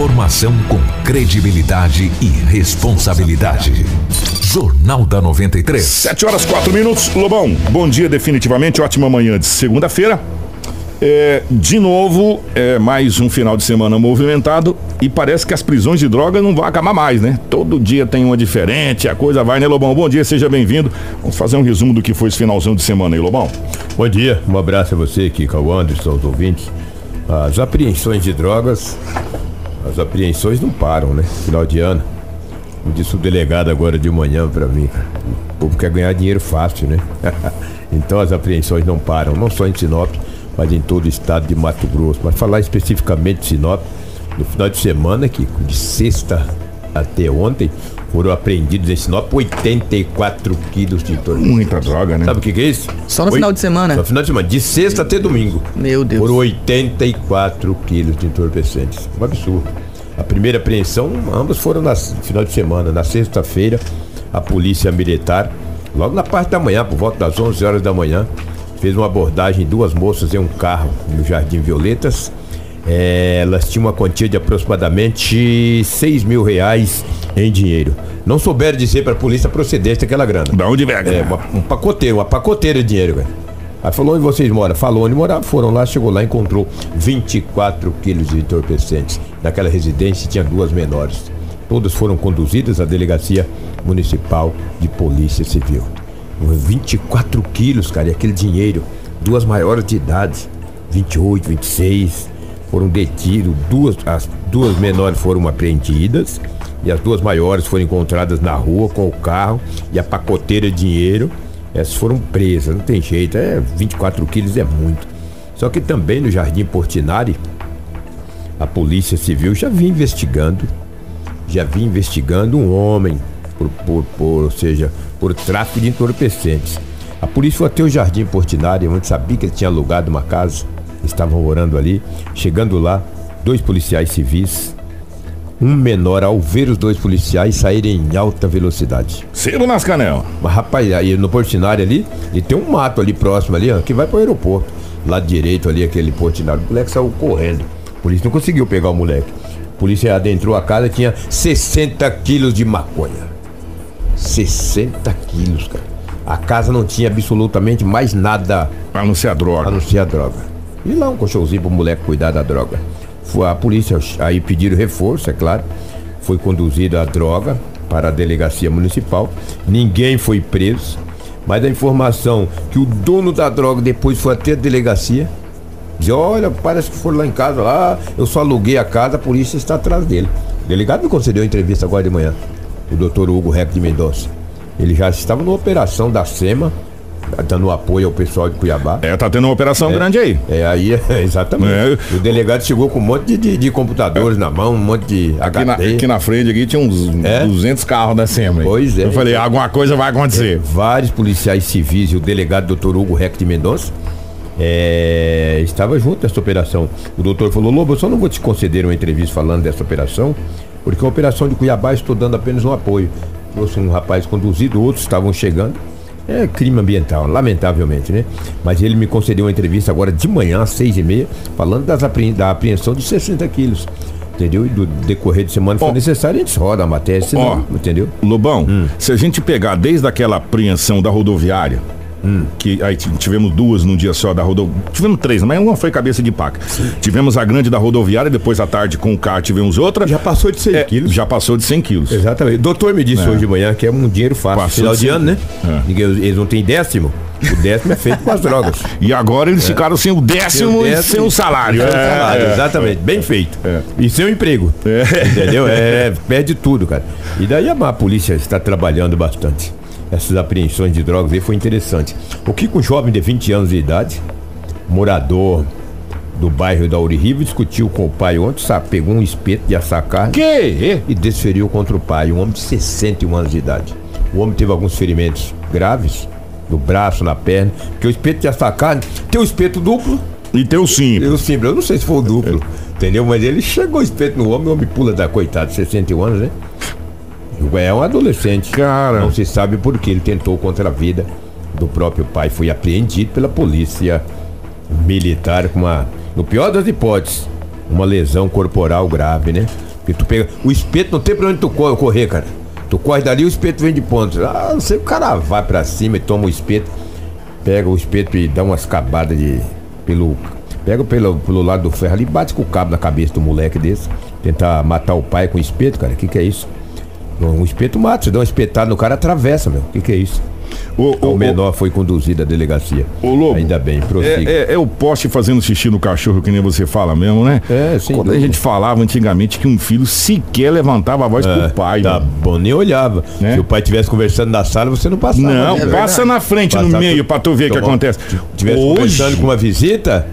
Informação com credibilidade e responsabilidade. Jornal da 93. 7 horas 4 minutos. Lobão, bom dia definitivamente. Ótima manhã de segunda-feira. É, de novo, é, mais um final de semana movimentado e parece que as prisões de droga não vão acabar mais, né? Todo dia tem uma diferente, a coisa vai, né, Lobão? Bom dia, seja bem-vindo. Vamos fazer um resumo do que foi esse finalzão de semana aí, Lobão. Bom dia, um abraço a você aqui, ao Anderson, aos ouvintes. As apreensões de drogas, as apreensões não param, né? Final de ano. Como disse o delegado agora de manhã para mim. O povo quer ganhar dinheiro fácil, né? então as apreensões não param, não só em Sinop, mas em todo o estado de Mato Grosso. Mas falar especificamente de Sinop, no final de semana, que de sexta até ontem, foram apreendidos em Sinop 84 quilos de tortura. Muita droga, né? Sabe o que, que é isso? Só no final de semana? Só no final de semana, de sexta até domingo. Meu Deus. Foram 84 quilos de entorpecentes. Um absurdo. A primeira apreensão, ambas foram no final de semana. Na sexta-feira, a polícia militar, logo na parte da manhã, por volta das 11 horas da manhã, fez uma abordagem duas moças em um carro no Jardim Violetas. É, elas tinham uma quantia de aproximadamente 6 mil reais em dinheiro. Não souberam dizer para a polícia a procedência daquela grana. Da onde vem? É, uma, um pacoteiro, uma pacoteira de dinheiro, velho. Aí falou onde vocês moram? Falou onde moravam, foram lá, chegou lá, encontrou 24 quilos de entorpecentes. Naquela residência tinha duas menores. Todas foram conduzidas à delegacia municipal de polícia civil. 24 quilos, cara, e aquele dinheiro. Duas maiores de idade, 28, 26, foram detidos. Duas, as duas menores foram apreendidas e as duas maiores foram encontradas na rua com o carro e a pacoteira de dinheiro. Essas foram presas, não tem jeito, é 24 quilos é muito. Só que também no Jardim Portinari, a Polícia Civil já vinha investigando, já vinha investigando um homem por, por, por ou seja, por tráfico de entorpecentes. A polícia foi até o Jardim Portinari, onde sabia que ele tinha alugado uma casa, estavam orando ali. Chegando lá, dois policiais civis, um menor, ao ver os dois policiais saírem em alta velocidade. Cedo nas canelas. Mas rapaz, aí no Portinari ali, e tem um mato ali próximo ali, ó, que vai para o aeroporto. Lado direito ali, aquele Portinari. O moleque saiu correndo. A polícia não conseguiu pegar o moleque. A polícia adentrou a casa tinha 60 quilos de maconha. 60 quilos, cara. A casa não tinha absolutamente mais nada. A não ser a droga. A não ser a droga. E lá um colchãozinho pro moleque cuidar da droga. A polícia aí pediram reforço, é claro. Foi conduzida a droga para a delegacia municipal. Ninguém foi preso. Mas a informação que o dono da droga depois foi até a delegacia. Diz, olha, parece que foram lá em casa, lá, eu só aluguei a casa, a polícia está atrás dele. O delegado me concedeu a entrevista agora de manhã o doutor Hugo Reck de Mendonça. Ele já estava numa operação da SEMA, dando apoio ao pessoal de Cuiabá. É, tá tendo uma operação é, grande aí. É, aí, é, exatamente. É. O delegado chegou com um monte de, de, de computadores é. na mão, um monte de aqui HD. Na, aqui na frente aqui tinha uns é? 200 carros da SEMA. Pois é. Eu falei, alguma coisa vai acontecer. É, vários policiais civis e o delegado doutor Hugo Reck de Mendonça é, estava junto nessa operação. O doutor falou, Lobo, eu só não vou te conceder uma entrevista falando dessa operação, porque a operação de Cuiabá estou dando apenas um apoio. Trouxe um rapaz conduzido, outros estavam chegando. É crime ambiental, lamentavelmente, né? Mas ele me concedeu uma entrevista agora de manhã, às seis e meia, falando das apre... da apreensão de 60 quilos. Entendeu? E do decorrer de semana, se for necessário, a gente roda a matéria, senão, oh, entendeu? Lobão, hum. se a gente pegar desde aquela apreensão da rodoviária, Hum. Que aí tivemos duas num dia só da rodoviária. Tivemos três, mas uma foi cabeça de paca. Sim. Tivemos a grande da rodoviária, depois à tarde com o carro tivemos outra. Já passou de 100 é, quilos. Já passou de 100 quilos. Exatamente. O doutor me disse é. hoje de manhã que é um dinheiro fácil. Passou Final de, de ano, né? É. Eles não têm décimo. O décimo é feito com as drogas. E agora eles é. ficaram sem o décimo, sem o, décimo, e sem o salário. Sem o é, salário, é. exatamente. Bem feito. E sem o emprego. Entendeu? É, perde tudo, cara. E daí a polícia está trabalhando bastante essas apreensões de drogas aí foi interessante. O que um jovem de 20 anos de idade, morador do bairro da Uririva, discutiu com o pai ontem, sabe, pegou um espeto de assar carne que? e desferiu contra o pai, um homem de 61 anos de idade. O homem teve alguns ferimentos graves no braço, na perna, porque o espeto de assar carne tem o espeto duplo e tem o simples. Tem o simples, eu não sei se foi o duplo, é. entendeu? Mas ele chegou o espeto no homem, o homem pula da coitada, 61 anos, né? É um adolescente. Cara. Não se sabe por que ele tentou contra a vida do próprio pai. Foi apreendido pela polícia militar com uma, no pior das hipóteses, uma lesão corporal grave, né? Porque tu pega. O espeto não tem pra onde tu co- correr, cara. Tu corre dali, o espeto vem de ponta. Ah, não sei, o cara vai pra cima e toma o espeto, pega o espeto e dá umas cabadas de. pelo. Pega pelo, pelo lado do ferro ali e bate com o cabo na cabeça do moleque desse. Tentar matar o pai com o espeto, cara. O que, que é isso? Um espeto mata, você dá uma espetada no cara, atravessa, meu. O que, que é isso? O, O, menor foi conduzido à delegacia. Ô, Lobo, Ainda bem, prossiga. É, é, é o poste fazendo xixi no cachorro, que nem você fala mesmo, né? É, sem Quando a dúvida. gente falava antigamente que um filho sequer levantava a voz É, pro pai. Tá mano. bom, nem olhava. Né? Se o pai estivesse conversando na sala, você não passava. Não, né? passa na frente, no meio, pra tu ver o que acontece. Tivesse conversando com uma visita,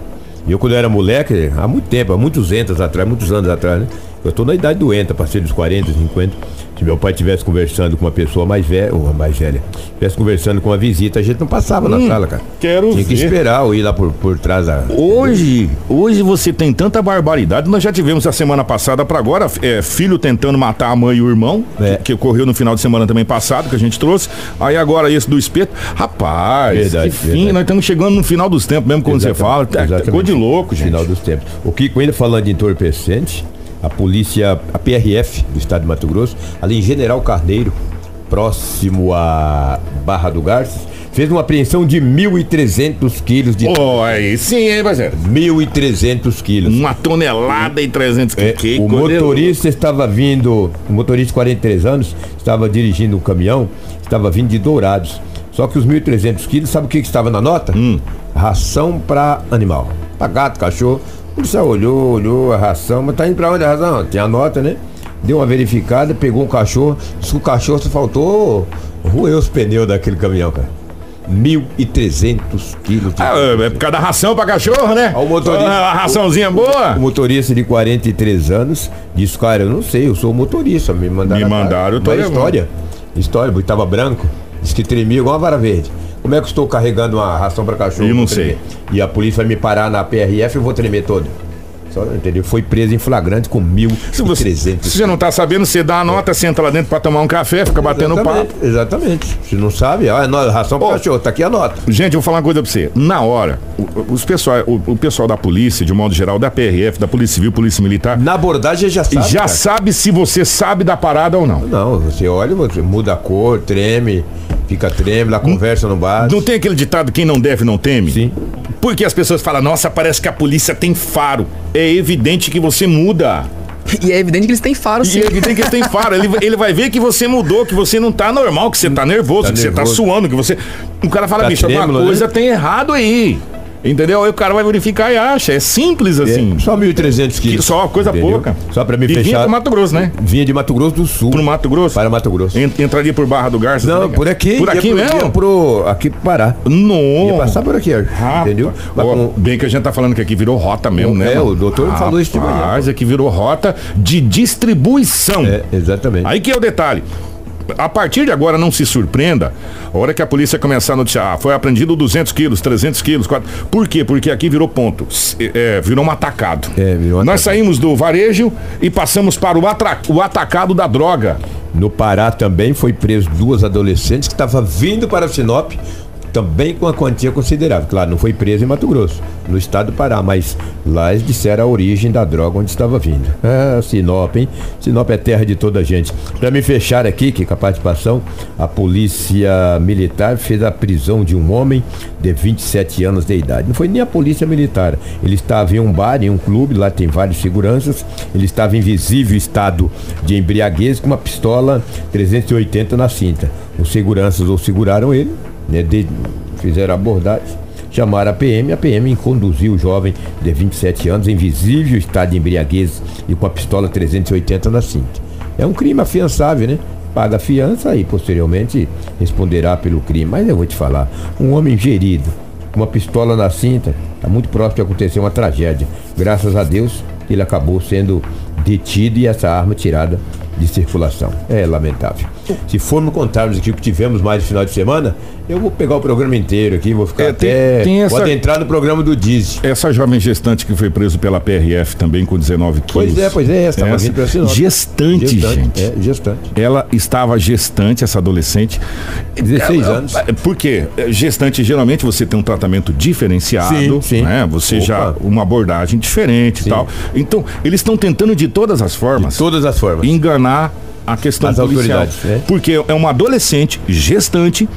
eu quando eu era moleque, há muito tempo, há muitos entas atrás, muitos anos atrás, né? Eu tô na idade do enta, passei dos 40, 50. Se meu pai estivesse conversando com uma pessoa mais velha, ou mais velha, estivesse conversando com uma visita, a gente não passava na sala, cara. Hum, quero Tinha que ver. esperar ou ir lá por, por trás da. Hoje, hoje você tem tanta barbaridade. Nós já tivemos a semana passada para agora, é, filho tentando matar a mãe e o irmão, É. que, que ocorreu no final de semana também passado, que a gente trouxe. Aí agora esse do espeto. Rapaz, Verdade, que fim, verdade. nós estamos chegando no final dos tempos mesmo, quando você fala. Exatamente, É, exatamente. Ficou de louco, gente. Final dos tempos. O Kiko, ainda falando de entorpecente, a polícia, a PRF do estado de Mato Grosso, ali em General Carneiro, próximo a Barra do Garças, fez uma apreensão de 1.300 quilos de. Oh, aí sim, hein, parceiro? 1.300 quilos. Uma tonelada e 300 É, que o coisa motorista estava vindo, o motorista de 43 anos, estava dirigindo um caminhão, estava vindo de Dourados. Só que os 1.300 quilos, sabe o que, que estava na nota? Hum. Ração para animal. Para gato, cachorro. O policial olhou, olhou a ração, mas tá indo para onde a ração? Tinha a nota, né? Deu uma verificada, pegou um cachorro, disse que o cachorro só faltou roer os pneus daquele caminhão, cara. 1.300 quilos de Ah, é por causa da ração pra cachorro, né? O motorista- A raçãozinha boa. o motorista de 43 anos disse, cara, eu não sei, eu sou motorista. Me mandaram. Me mandaram, eu tô Mas levando. história. História, porque tava branco. Disse que tremia igual uma vara verde. Como é que eu estou carregando uma ração para cachorro? Eu não sei. E a polícia vai me parar na PRF e eu vou tremer todo. Só, entendeu? Foi preso em flagrante com Se você, 1.300. se você não tá sabendo, você dá a nota, senta lá dentro pra tomar um café, fica batendo papo. Exatamente, exatamente. Se não sabe, ah, é ração para cachorro, tá aqui a nota. Gente, eu vou falar uma coisa pra você. Na hora, o, os pessoal, o, o pessoal da polícia, de modo geral, da PRF, da Polícia Civil, Polícia Militar, Na abordagem já sabe. já cara. sabe se você sabe da parada ou não. Não, você olha, você muda a cor, treme, fica treme, lá conversa no bar. Não tem aquele ditado quem não deve não teme? Sim. Porque as pessoas falam, nossa, parece que a polícia tem faro. É evidente que você muda. E é evidente que eles têm faro, E sim. é evidente que ele tem faro. Ele, ele vai ver que você mudou, que você não tá normal, que você tá nervoso, Tá que você tá nervoso. suando, que você. O cara fala, Tá bicho, alguma trêmulo, coisa né? tem errado aí. Entendeu? Aí o cara vai verificar e acha. É simples assim. É, só 1.300 quilos. Que só coisa Entendeu? pouca. Só pra me E vinha fechar. pro Mato Grosso, né? Vinha de Mato Grosso do Sul. Pro Mato Grosso. Para Mato Grosso. En- Entraria por Barra do Garça. Não, por aqui. Por aqui mesmo? Ia pro, aqui pro Pará. Não. Ia passar por aqui, ó. Rapaz. entendeu? Ó, com- Bem que a gente tá falando que aqui virou rota mesmo, né? É, mano? o doutor falou isso de manhã. Rapaz, aqui virou rota de distribuição. É, exatamente. Aí que é o detalhe. A partir de agora, não se surpreenda. A hora que a polícia começar a noticiar, ah, foi apreendido 200 quilos, 300 quilos. 4... Por quê? Porque aqui virou ponto. É, virou um atacado. É, virou Nós atacado. saímos do varejo e passamos para o, atra- o atacado da droga. No Pará também foi preso duas adolescentes que estavam vindo para Sinop, também com uma quantia considerável. Claro, não foi preso em Mato Grosso, no estado do Pará, mas lá eles disseram a origem da droga onde estava vindo. É, Sinop, hein? Sinop é terra de toda a gente. Para me fechar aqui, que com a participação, a polícia militar fez a prisão de um homem de 27 anos de idade. Não foi nem a polícia militar. Ele estava em um bar, em um clube, lá tem vários seguranças. Ele estava em visível estado de embriaguez com uma pistola 380 na cinta. Os seguranças o seguraram ele, né, de- fizeram abordagem, chamaram a PM, a PM conduziu o jovem de 27 anos em visível estado de embriaguez e com a pistola 380 na cinta. É um crime afiançável, né? Paga a fiança e posteriormente responderá pelo crime. Mas eu vou te falar, um homem gerido, com uma pistola na cinta, está muito próximo de acontecer uma tragédia. Graças a Deus, ele acabou sendo detido e essa arma tirada de circulação. É lamentável. Se formos contarmos aqui o que tivemos mais de final de semana, eu vou pegar o programa inteiro aqui, vou ficar É, tem- até. tem essa- Pode entrar no programa do Diz. Essa jovem gestante que foi preso pela PRF também com 19 quilos. Pois é, pois é, essa, tava Essa- vindo Sinop. Gestante, gente. É, gestante. Ela estava gestante, essa adolescente. 16 Ela- anos. é, Porque gestante, geralmente, você tem um tratamento diferenciado. Sim, sim. Né? Você Opa. já. Uma abordagem diferente Sim. e tal. Então, eles estão tentando de todas as formas Todas as formas. enganar a questão As policial. autoridades, né? Porque é uma adolescente gestante.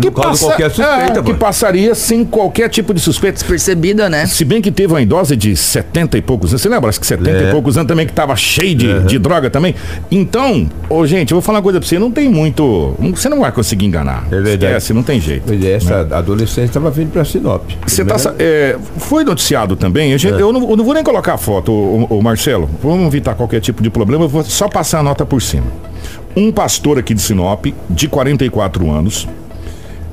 Que, caso, qualquer suspeita, é, que passaria sem qualquer tipo de suspeita. Percebida, né? Se bem que teve uma idosa de 70 e poucos anos. Você lembra? Acho que 70 É. e poucos anos também que tava cheio de, de droga também. Então, ô gente, eu vou falar uma coisa pra você. Não tem muito. Você não vai conseguir enganar. É verdade. Esquece, não tem jeito. Pois é, essa adolescente estava vindo pra Sinop. Você tá, é, foi noticiado também. gente- É. eu, não, eu não vou nem colocar a foto, o, Marcelo. Vamos evitar qualquer tipo de problema. Eu vou só passar a nota por cima. Um pastor aqui de Sinop, de 44 anos,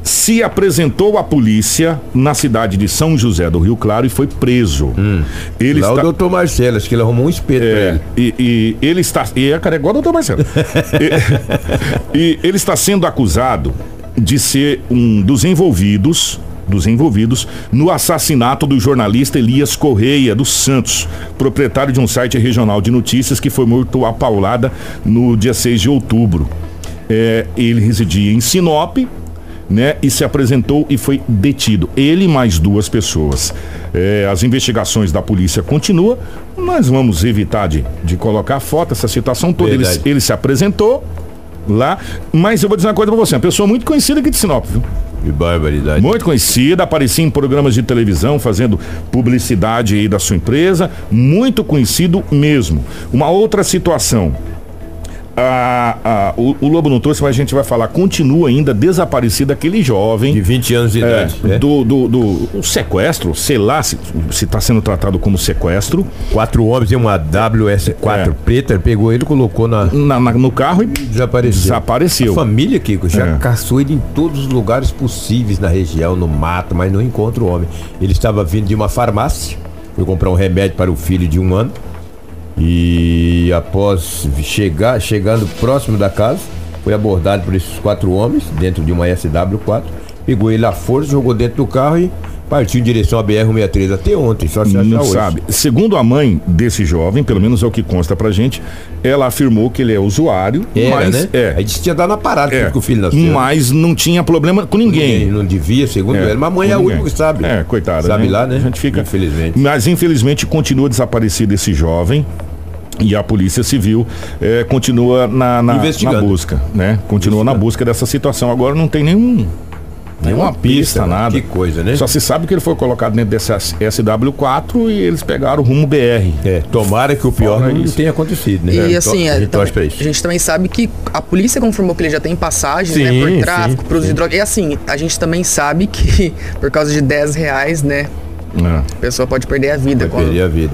se apresentou à polícia na cidade de São José do Rio Claro e foi preso. Ele Hum. Lá está... o doutor Marcelo, acho que ele arrumou um espeto pra É, ele. e, e ele está. E é cara é igual o doutor Marcelo. e, e ele está sendo acusado de ser um dos envolvidos. Dos envolvidos no assassinato do jornalista Elias Correia dos Santos, proprietário de um site regional de notícias que foi morto a paulada no dia 6 de outubro. É, ele residia em Sinop, né, e se apresentou e foi detido. Ele e mais duas pessoas. É, as investigações da polícia continuam. Nós vamos evitar de, de colocar foto, essa situação toda. Ele, ele se apresentou lá, mas eu vou dizer uma coisa pra você, uma pessoa muito conhecida aqui de Sinop, viu? Que barbaridade. Muito conhecida, aparecia em programas de televisão fazendo publicidade aí da sua empresa, muito conhecido mesmo. Uma outra situação. A- a- o, o Lobo não trouxe, mas a gente vai falar. Continua ainda desaparecido aquele jovem. De 20 anos de É, idade. né? do, do, do- o sequestro, sei lá se está sendo tratado como sequestro, Quatro homens e uma WS4 É. preta, ele pegou ele, colocou na. na- na- no carro e Desapareceu. desapareceu. A família, Kiko, já É. caçou ele em todos os lugares possíveis na região, no mato, mas não encontra o homem. Ele estava vindo de uma farmácia, foi comprar um remédio para o filho de um ano. E após chegar, chegando próximo da casa, foi abordado por esses quatro homens dentro de uma SW4, pegou ele à força, jogou dentro do carro e partiu em direção à BR-163 até ontem, só se Não hoje. sabe. Segundo a mãe desse jovem, pelo menos é o que consta pra gente, ela afirmou que ele é usuário, Era, mas né? é, Aí disse que tinha dado na parada é, que o filho nasceu. mas não tinha problema com ninguém. Ninguém não devia, segundo É, ela. Mas a mãe é a única que sabe. É, coitada. Sabe lá, né? A gente fica. Infelizmente. Mas infelizmente continua desaparecido esse jovem. E a Polícia Civil eh, continua na, na, na busca, né? Continua na busca dessa situação. Agora não tem nenhum, nenhuma pista, né? nada. Que coisa, né? Só se sabe que ele foi colocado dentro desse SW4 e eles pegaram o rumo BR. É, tomara que o pior Fora não isso. tenha acontecido, né? E É, assim, a é, gente pra também- isso. a gente também sabe que a polícia confirmou que ele já tem passagem, né? Sim, Por tráfico, sim, por uso sim. de droga. E assim, a gente também sabe que por causa de 10 reais, né? né? A pessoa pode perder a vida. Vai perder a vida.